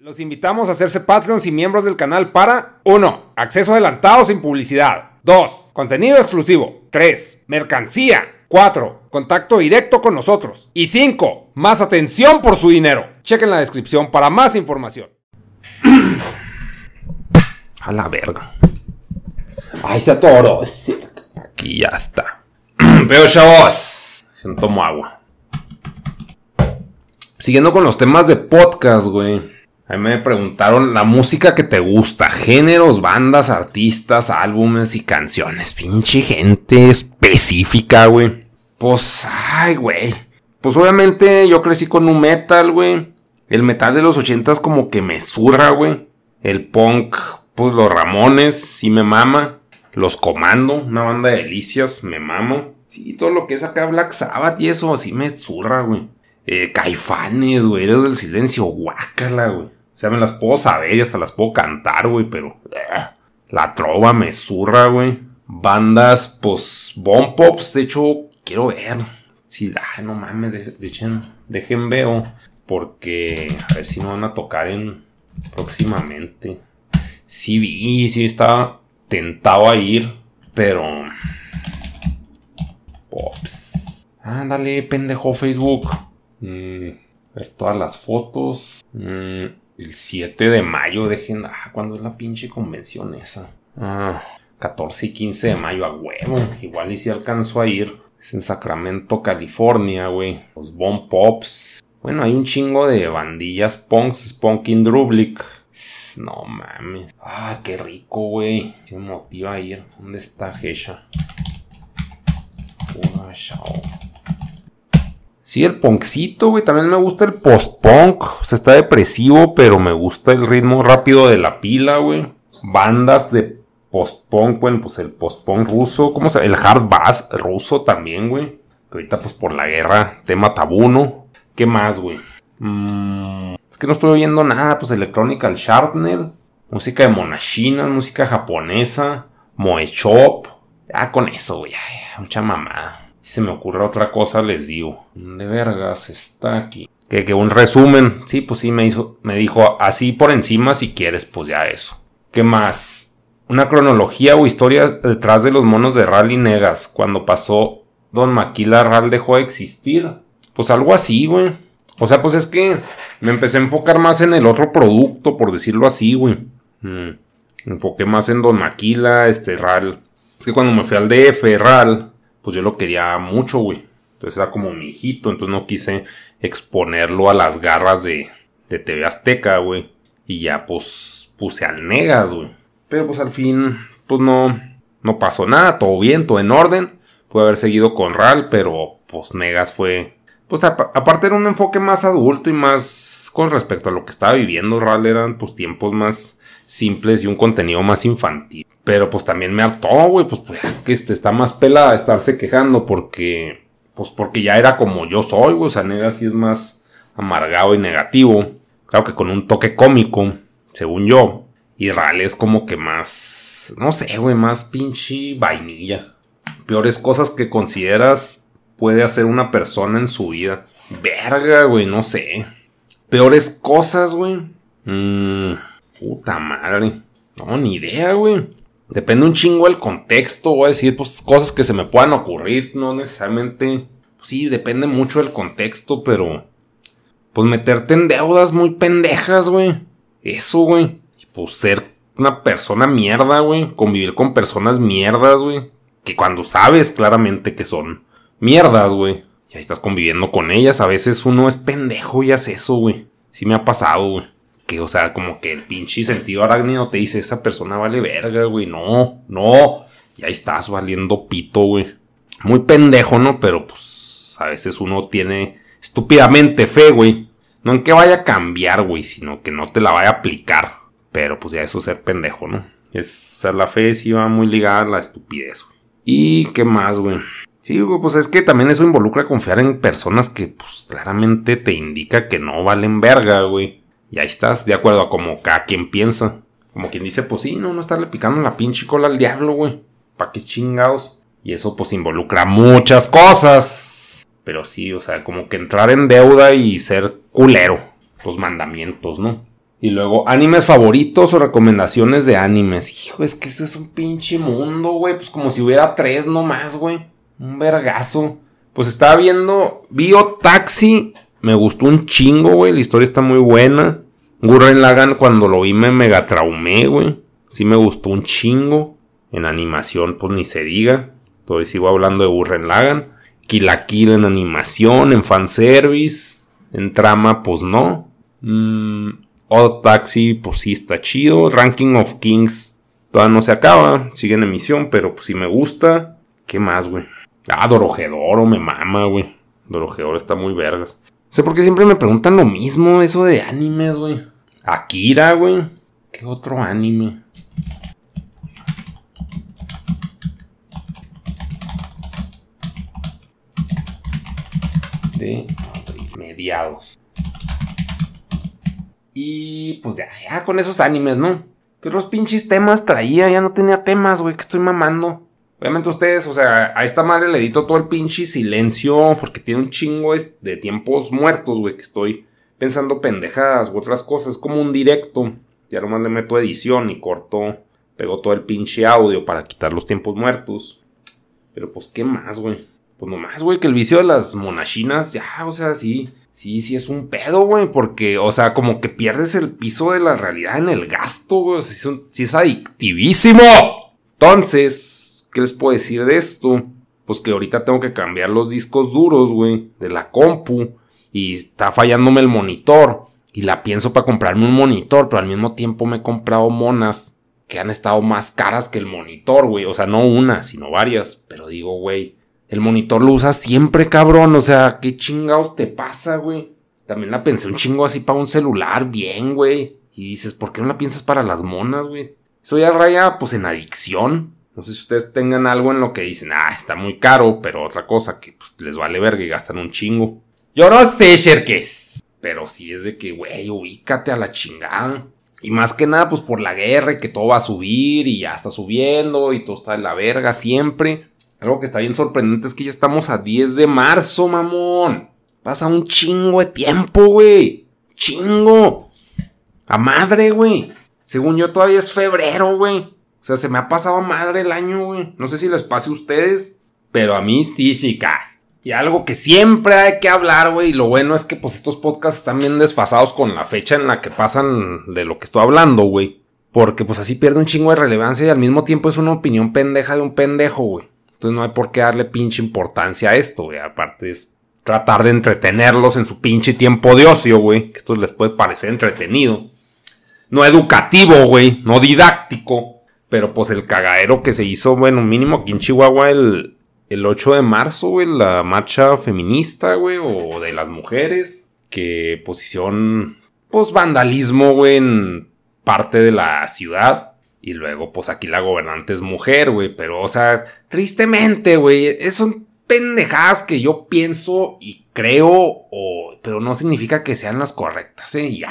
Los invitamos a hacerse Patreons y miembros del canal para 1. Acceso adelantado sin publicidad. 2. Contenido exclusivo. 3. Mercancía. 4. Contacto directo con nosotros. Y 5. Más atención por su dinero. Chequen la descripción para más información. A la verga. Ahí está todo. Aquí ya está. Veo chavos. Tomo agua. Siguiendo con los temas de podcast, güey. A mí me preguntaron la música que te gusta, géneros, bandas, artistas, álbumes y canciones. Pinche gente específica, güey. Pues, ay, güey. Pues obviamente yo crecí con un metal, güey. El metal de los ochentas como que me zurra, güey. El punk, pues los Ramones, sí me mama. Los Comando, una banda de delicias, me mamo. Sí, todo lo que es acá Black Sabbath y eso, así me zurra, güey. Eh, caifanes, güey, eres del silencio, guácala, güey. O sea, me las puedo saber y hasta las puedo cantar, güey, pero... Eh, la trova me zurra, güey. Bandas, pues, bomb pops, de hecho, quiero ver. Sí, ay, no mames, dejen, dejen veo. Porque, a ver si no van a tocar en... próximamente. Sí vi, sí estaba tentado a ir, pero... Pops. Ándale, pendejo Facebook. Mm, ver todas las fotos. Mm, el 7 de mayo, dejen. Ah, ¿cuándo es la pinche convención esa? Ah, 14 y 15 de mayo a huevo. Igual y si alcanzo a ir. Es en Sacramento, California, güey. Los Bomb Pops. Bueno, hay un chingo de bandillas punks. Spunkin Drublick. No mames. Ah, qué rico, güey. Me motiva a ir. ¿Dónde está Gesha? Pura chao. Sí, el punkcito, güey. También me gusta el post-punk. O sea, está depresivo, pero me gusta el ritmo rápido de la pila, güey. Bandas de post-punk, bueno, pues el post-punk ruso. ¿Cómo se El hard bass ruso también, güey. Que ahorita, pues por la guerra, tema tabuno. ¿Qué más, güey? Mm, es que no estoy oyendo nada. Pues Electronical Sharpner. Música de monachinas, música japonesa. Moe Chop. Ya con eso, güey. Mucha mamada. Si se me ocurre otra cosa, les digo. De vergas está aquí. Que, que un resumen. Sí, pues sí, me, hizo, me dijo así por encima, si quieres, pues ya eso. ¿Qué más? Una cronología o historia detrás de los monos de Rally Negas. Cuando pasó Don Maquila, Ral dejó de existir. Pues algo así, güey. O sea, pues es que me empecé a enfocar más en el otro producto, por decirlo así, güey. Mm. Enfoqué más en Don Maquila, este Ral. Es que cuando me fui al DF, Ral, pues yo lo quería mucho, güey. Entonces era como mi hijito, entonces no quise exponerlo a las garras de, de TV Azteca, güey. Y ya pues puse al Negas, güey. Pero pues al fin, pues no, no pasó nada, todo bien, todo en orden. Pude haber seguido con RAL, pero pues Negas fue... Pues aparte era un enfoque más adulto y más con respecto a lo que estaba viviendo RAL eran pues tiempos más simples y un contenido más infantil. Pero pues también me hartó, güey, pues, pues que este, está más pelada estarse quejando porque, pues porque ya era como yo soy, güey, o sea, Nega sí es más amargado y negativo. Claro que con un toque cómico, según yo. Y Ral es como que más, no sé, güey, más pinche vainilla. Peores cosas que consideras puede hacer una persona en su vida. Verga, güey, no sé. Peores cosas, güey. Mmm Puta madre. No, ni idea, güey. Depende un chingo el contexto, voy a decir, pues cosas que se me puedan ocurrir, no necesariamente. Pues, sí, depende mucho del contexto, pero. Pues meterte en deudas muy pendejas, güey. Eso, güey. Pues ser una persona mierda, güey. Convivir con personas mierdas, güey. Que cuando sabes claramente que son mierdas, güey. Y ahí estás conviviendo con ellas. A veces uno es pendejo y hace eso, güey. Sí me ha pasado, güey que, o sea, como que el pinche sentido arácnido te dice, esa persona vale verga, güey, no, no, y ahí estás valiendo pito, güey. Muy pendejo, ¿no? Pero pues a veces uno tiene estúpidamente fe, güey. No en que vaya a cambiar, güey, sino que no te la vaya a aplicar. Pero pues ya eso es ser pendejo, ¿no? Es, o sea, la fe sí va muy ligada a la estupidez, güey. ¿Y qué más, güey? Sí, güey, pues es que también eso involucra confiar en personas que, pues, claramente te indica que no valen verga, güey. Y ahí estás, de acuerdo a como cada quien piensa. Como quien dice, pues sí, no, no estarle picando la pinche cola al diablo, güey. ¿Para qué chingados? Y eso pues involucra muchas cosas. Pero sí, o sea, como que entrar en deuda y ser culero. Los mandamientos, ¿no? Y luego, animes favoritos o recomendaciones de animes. Hijo, es que eso es un pinche mundo, güey. Pues como si hubiera tres nomás, güey. Un vergazo. Pues estaba viendo. Bio Taxi. Me gustó un chingo, güey. La historia está muy buena. Gurren Lagan, cuando lo vi, me mega traumé, güey. Sí me gustó un chingo. En animación, pues ni se diga. Todavía sigo hablando de Gurren Lagan. Kill la Kill en animación, en fanservice. En trama, pues no. Odd Taxi, pues sí está chido. Ranking of Kings todavía no se acaba. Sigue en emisión, pero pues sí me gusta. ¿Qué más, güey? Ah, Dorojedoro me mama, güey. Dorojedoro está muy vergas. Sé por qué siempre me preguntan lo mismo, eso de animes, güey. Akira, güey. ¿Qué otro anime? De mediados. Y pues ya, ya con esos animes, ¿no? Que los pinches temas traía, ya no tenía temas, güey, que estoy mamando. Obviamente ustedes, o sea, a esta madre le edito todo el pinche silencio porque tiene un chingo de tiempos muertos, güey, que estoy pensando pendejadas u otras cosas, como un directo. Ya nomás le meto edición y corto, pego todo el pinche audio para quitar los tiempos muertos. Pero pues, ¿qué más, güey? Pues nomás, güey, que el vicio de las monachinas, ya, o sea, sí, Sí, sí es un pedo, güey, porque, o sea, como que pierdes el piso de la realidad en el gasto, güey, o sea, sí es adictivísimo. Entonces, ¿qué les puedo decir de esto? Pues que ahorita tengo que cambiar los discos duros, güey, de la compu, y está fallándome el monitor, y la pienso para comprarme un monitor, pero al mismo tiempo me he comprado monas que han estado más caras que el monitor, güey, o sea, no una, sino varias, pero digo, güey, el monitor lo usas siempre, cabrón. O sea, ¿qué chingados te pasa, güey? También la pensé un chingo así para un celular, bien, güey. Y dices, ¿por qué no la piensas para las monas, güey? Eso ya raya, pues, en adicción. No sé si ustedes tengan algo en lo que dicen, ah, está muy caro, pero otra cosa que pues, les vale verga y gastan un chingo. Yo no sé, Sherkes. Pero sí es de que, güey, ubícate a la chingada. Y más que nada, pues por la guerra y que todo va a subir y ya está subiendo y todo está en la verga siempre. Algo que está bien sorprendente es que ya estamos a 10 de marzo, mamón. Pasa un chingo de tiempo, güey. Chingo. A madre, güey. Según yo todavía es febrero, güey. O sea, se me ha pasado madre el año, güey. No sé si les pase a ustedes, pero a mí físicas. Y algo que siempre hay que hablar, güey. Y lo bueno es que pues estos podcasts están bien desfasados con la fecha en la que pasan de lo que estoy hablando, güey. Porque pues así pierde un chingo de relevancia y al mismo tiempo es una opinión pendeja de un pendejo, güey. Entonces no hay por qué darle pinche importancia a esto, güey. Aparte es tratar de entretenerlos en su pinche tiempo de ocio, güey. Que esto les puede parecer entretenido. No educativo, güey. No didáctico. Pero pues el cagadero que se hizo, bueno, mínimo aquí en Chihuahua el, el 8 de marzo, güey. La marcha feminista, güey. O de las mujeres. Que posición, pues vandalismo, güey, en parte de la ciudad. Y luego, pues aquí la gobernante es mujer, güey. Pero, o sea, tristemente, güey. Son pendejadas que yo pienso y creo, o, pero no significa que sean las correctas, ¿eh? Ya.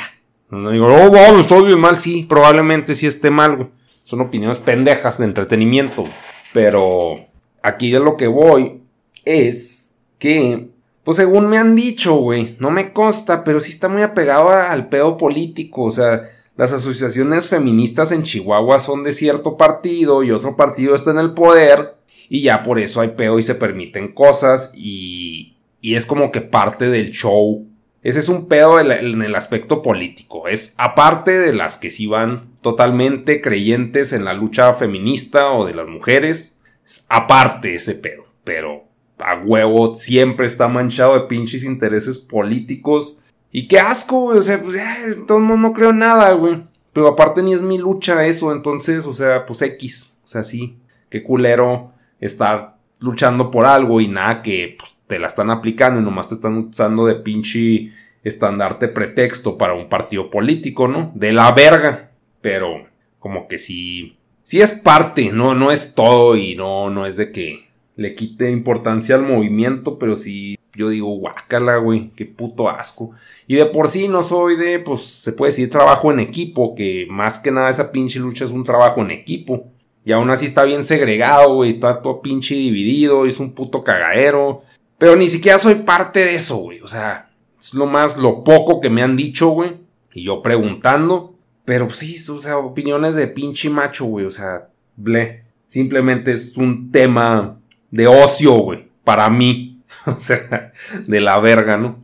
No digo, oh, wow, estoy bien mal. Sí, probablemente sí esté mal, güey. Son opiniones pendejas de entretenimiento. Pero aquí ya lo que voy es que, pues según me han dicho, güey, no me consta, pero sí está muy apegado al pedo político. O sea, las asociaciones feministas en Chihuahua son de cierto partido y otro partido está en el poder y ya por eso hay peo y se permiten cosas y, y es como que parte del show. Ese es un pedo en el aspecto político. Es aparte de las que sí van totalmente creyentes en la lucha feminista o de las mujeres. Es aparte ese pedo. Pero a huevo siempre está manchado de pinches intereses políticos y qué asco, güey. O sea, pues ya, todo el mundo no creo nada, güey. Pero aparte ni es mi lucha eso, entonces, o sea, pues X. O sea, sí. Qué culero estar luchando por algo y nada que pues, te la están aplicando y nomás te están usando de pinche estandarte pretexto para un partido político, ¿no? De la verga. Pero como que sí. Sí es parte, no, no es todo y no, no es de que le quite importancia al movimiento, pero sí yo digo, guácala, güey, qué puto asco. Y de por sí no soy de, pues se puede decir trabajo en equipo, que más que nada esa pinche lucha es un trabajo en equipo. Y aún así está bien segregado, güey, está todo pinche dividido, es un puto cagadero. Pero ni siquiera soy parte de eso, güey, o sea, es lo más, lo poco que me han dicho, güey. Y yo preguntando, pero sí, o sea, opiniones de pinche macho, güey, o sea, ble. Simplemente es un tema de ocio, güey, para mí. o sea, de la verga, ¿no?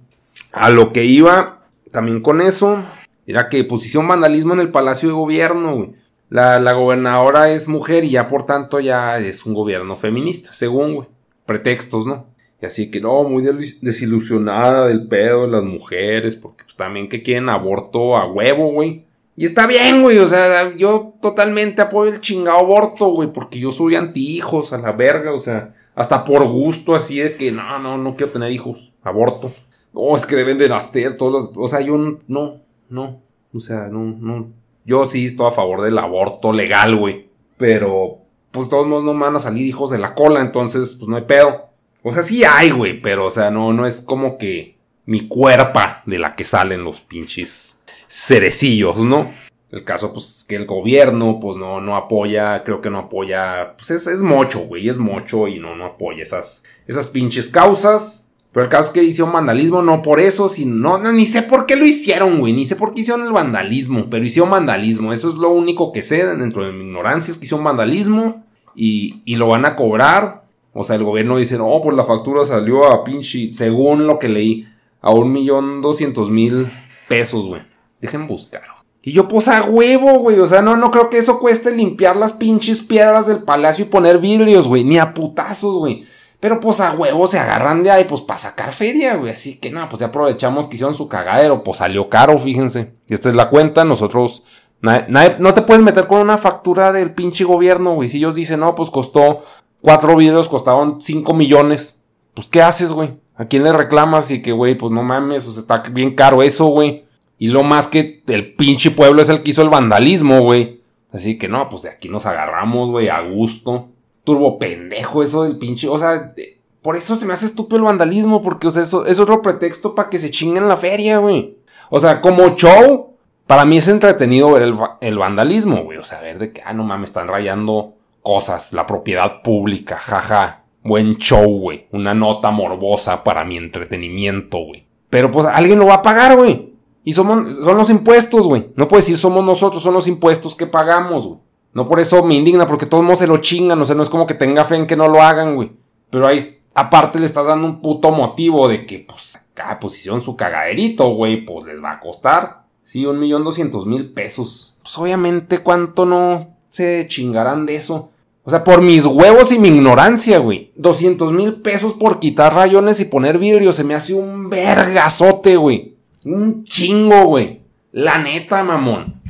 A lo que iba también con eso, era que pusieron vandalismo en el Palacio de Gobierno, güey. La, la gobernadora es mujer y ya por tanto ya es un gobierno feminista, según, güey. Pretextos, ¿no? Y así que no, muy desilusionada del pedo de las mujeres, porque pues también que quieren aborto a huevo, güey. Y está bien, güey, o sea, yo totalmente apoyo el chingado aborto, güey, porque yo soy anti hijos a la verga, o sea, hasta por gusto así de que no, no, no quiero tener hijos, aborto. No, es que deben de nacer todos los, o sea, yo no, no, o sea, no, no, yo sí estoy a favor del aborto legal, güey, pero pues todos no me van a salir hijos de la cola, entonces pues no hay pedo. O sea, sí hay, güey, pero o sea, no, no es como que mi cuerpa de la que salen los pinches cerecillos, ¿no? El caso, pues, es que el gobierno, pues, no, no apoya, creo que no apoya, pues, es, es mocho, güey, es mocho y no, no apoya esas, esas pinches causas. Pero el caso es que hicieron vandalismo, no por eso, sino, no, ni sé por qué lo hicieron, güey, ni sé por qué hicieron el vandalismo, pero hicieron vandalismo, eso es lo único que sé dentro de mi ignorancia, es que hicieron vandalismo y, y lo van a cobrar. O sea, el gobierno dice, no, pues la factura salió a pinche, según lo que leí, a un millón doscientos mil pesos, güey. Dejen buscar. Y yo, pues a huevo, güey. O sea, no, no creo que eso cueste limpiar las pinches piedras del palacio y poner vidrios, güey. Ni a putazos, güey. Pero pues a huevo se agarran de ahí, pues para sacar feria, güey. Así que nada, pues ya aprovechamos que hicieron su cagadero. Pues salió caro, fíjense. Y esta es la cuenta. Nosotros. no te puedes meter con una factura del pinche gobierno, güey. Si ellos dicen, no, pues costó. Cuatro vidrios costaron cinco millones. Pues, ¿qué haces, güey? ¿A quién le reclamas? Y que, güey, pues no mames, pues está bien caro eso, güey. Y lo más que el pinche pueblo es el que hizo el vandalismo, güey. Así que no, pues de aquí nos agarramos, güey, a gusto. Turbo pendejo eso del pinche. O sea, por eso se me hace estúpido el vandalismo, porque, o sea, eso es otro pretexto para que se chinguen la feria, güey. O sea, como show, para mí es entretenido ver el, el vandalismo, güey. O sea, ver de que, ah, no mames, están rayando cosas, la propiedad pública, jaja. Buen show, güey. Una nota morbosa para mi entretenimiento, güey. Pero pues alguien lo va a pagar, güey. Y somos, son los impuestos, güey. No puedes decir somos nosotros, son los impuestos que pagamos, güey. No por eso me indigna, porque todos modos se lo chingan, o sea, no es como que tenga fe en que no lo hagan, güey. Pero ahí, aparte le estás dando un puto motivo de que, pues, cada posición su cagaderito, güey, pues les va a costar. Sí, un millón doscientos mil pesos. Pues obviamente, ¿cuánto no se chingarán de eso? O sea, por mis huevos y mi ignorancia, güey. Doscientos mil pesos por quitar rayones y poner vidrio se me hace un vergazote, güey. Un chingo, güey. La neta, mamón.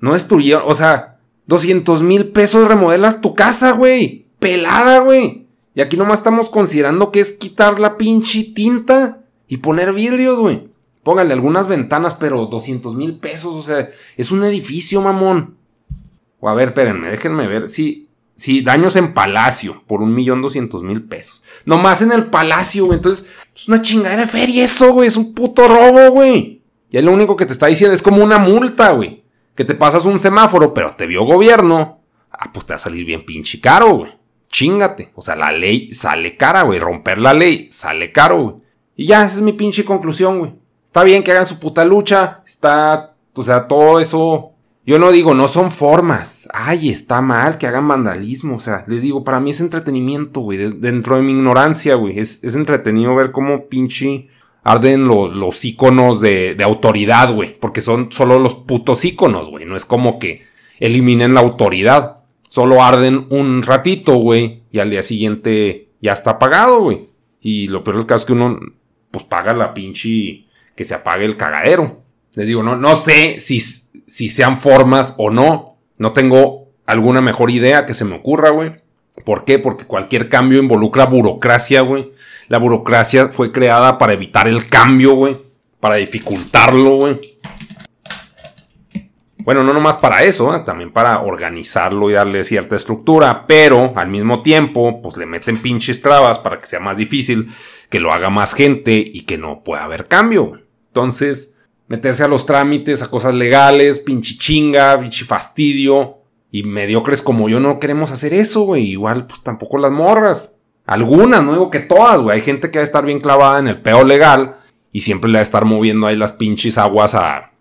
No destruyeron, o sea, 200 mil pesos remodelas tu casa, güey. Pelada, güey. Y aquí nomás estamos considerando que es quitar la pinche tinta y poner vidrios, güey. Póngale algunas ventanas, pero 200 mil pesos, o sea, es un edificio, mamón. O a ver, espérenme, déjenme ver. Sí, sí, daños en palacio por un millón doscientos mil pesos. Nomás en el palacio, güey. Entonces, es una chingadera de feria eso, güey. Es un puto robo, güey. Y lo único que te está diciendo es como una multa, güey. Que te pasas un semáforo, pero te vio gobierno. Ah, pues te va a salir bien pinche caro, güey. Chingate. O sea, la ley sale cara, güey. Romper la ley sale caro, güey. Y ya, esa es mi pinche conclusión, güey. Está bien que hagan su puta lucha. Está, o sea, todo eso yo no digo, no son formas. Ay, está mal que hagan vandalismo. O sea, les digo, para mí es entretenimiento, güey. Dentro de mi ignorancia, güey. Es, entretenido ver cómo pinche arden los iconos de, de autoridad, güey. Porque son solo los putos iconos, güey. No es como que eliminen la autoridad. Solo arden un ratito, güey. Y al día siguiente ya está apagado, güey. Y lo peor del caso es que uno, pues paga la pinche que se apague el cagadero. Les digo, no, no sé si si sean formas o no. No tengo alguna mejor idea que se me ocurra, güey. ¿Por qué? Porque cualquier cambio involucra burocracia, güey. La burocracia fue creada para evitar el cambio, güey. Para dificultarlo, güey. Bueno, no nomás para eso, ¿eh? también para organizarlo y darle cierta estructura, pero al mismo tiempo, pues le meten pinches trabas para que sea más difícil, que lo haga más gente y que no pueda haber cambio. Entonces, meterse a los trámites, a cosas legales, pinche chinga, pinche fastidio. Y mediocres como yo no queremos hacer eso, güey. Igual, pues tampoco las morras. Algunas, no digo que todas, güey. Hay gente que va a estar bien clavada en el peo legal y siempre le va a estar moviendo ahí las pinches aguas a,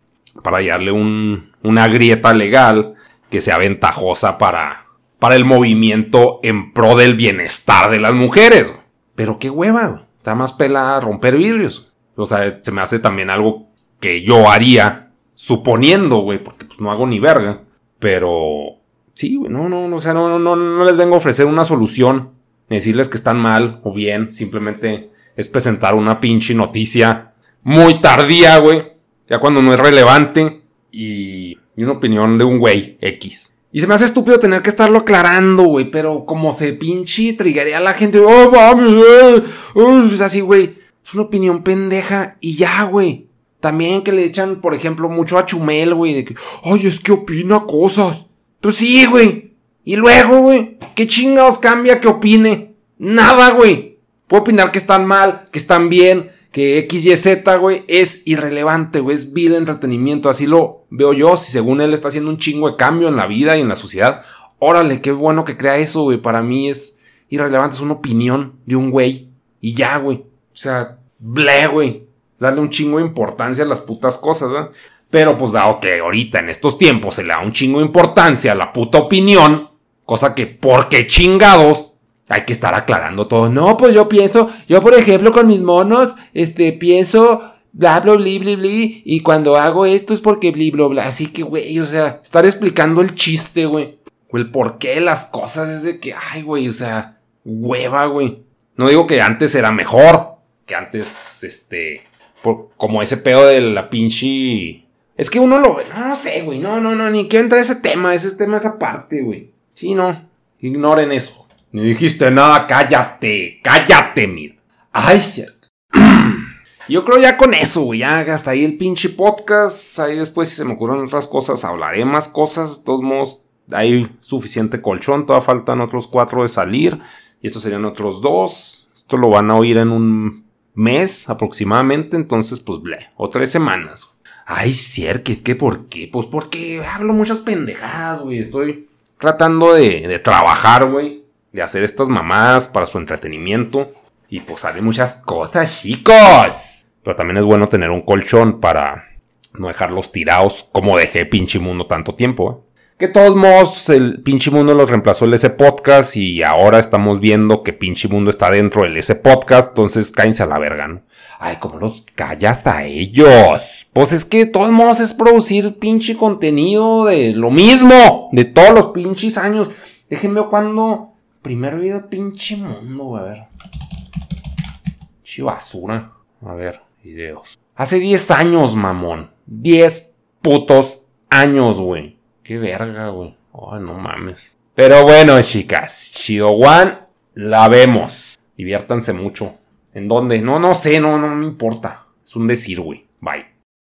para hallarle una grieta legal que sea ventajosa para, para el movimiento en pro del bienestar de las mujeres. Pero qué hueva, güey. Está más pela romper vidrios. O sea, se me hace también algo que yo haría, suponiendo, güey, porque pues no hago ni verga. Pero sí, güey, no, no, no, o sea, no, no, no les vengo a ofrecer una solución, decirles que están mal o bien, simplemente es presentar una pinche noticia muy tardía, güey, ya cuando no es relevante y, y una opinión de un güey X. Y se me hace estúpido tener que estarlo aclarando, güey. Pero como se pinche trigaría a la gente. Oh, mames, eh, eh", Es así, güey. Es una opinión pendeja y ya, güey. También que le echan, por ejemplo, mucho a Chumel, güey. De que, ay, es que opina cosas. Pues sí, güey. Y luego, güey. ¿Qué chingados cambia que opine? Nada, güey. Puedo opinar que están mal, que están bien, que X, Y, Z, güey, es irrelevante, güey, es vil entretenimiento, así lo veo yo, si según él está haciendo un chingo de cambio en la vida y en la sociedad, órale, qué bueno que crea eso, güey, para mí es irrelevante, es una opinión de un güey, y ya, güey, o sea, ble, güey, darle un chingo de importancia a las putas cosas, ¿verdad? Pero pues dado que ahorita en estos tiempos se le da un chingo de importancia a la puta opinión, cosa que, porque chingados? hay que estar aclarando todo. No, pues yo pienso, yo por ejemplo con mis monos, este, pienso bla, bla, bla, bla, y cuando hago esto es porque bla, bla, bla. Así que, güey, o sea, estar explicando el chiste, güey. O el porqué de las cosas es de que, ay, güey, o sea, hueva, güey. No digo que antes era mejor, que antes, este, como ese pedo de la pinche... Es que uno lo ve, no, no sé, güey, no, no, no, ni que entra ese tema, ese tema esa parte, güey. Sí, no, ignoren eso. Ni dijiste nada, cállate, cállate, mira. Ay, cierto. Yo creo ya con eso, güey. Ya hasta ahí el pinche podcast. Ahí después, si se me ocurren otras cosas, hablaré más cosas. De todos modos, hay suficiente colchón. Todavía faltan otros cuatro de salir. Y estos serían otros dos. Esto lo van a oír en un mes aproximadamente. Entonces, pues, ble. O tres semanas. Ay, cierto. ¿Qué, ¿Qué por qué? Pues porque hablo muchas pendejadas, güey. Estoy tratando de, de trabajar, güey de hacer estas mamadas para su entretenimiento. Y pues salen muchas cosas, chicos. Pero también es bueno tener un colchón para no dejarlos tirados como dejé pinche mundo tanto tiempo. ¿eh? Que de todos modos el pinche mundo lo reemplazó el S podcast y ahora estamos viendo que pinche mundo está dentro del S podcast. Entonces cállense a la verga, ¿no? Ay, ¿cómo los callas a ellos? Pues es que de todos modos es producir pinche contenido de lo mismo. De todos los pinches años. Déjenme cuando Primer video, pinche mundo, a ver. Pinche basura. A ver, videos. Hace 10 años, mamón. 10 putos años, güey. Qué verga, güey. Ay, no mames. Pero bueno, chicas. One, la vemos. Diviértanse mucho. ¿En dónde? No, no sé, no, no me importa. Es un decir, güey. Bye.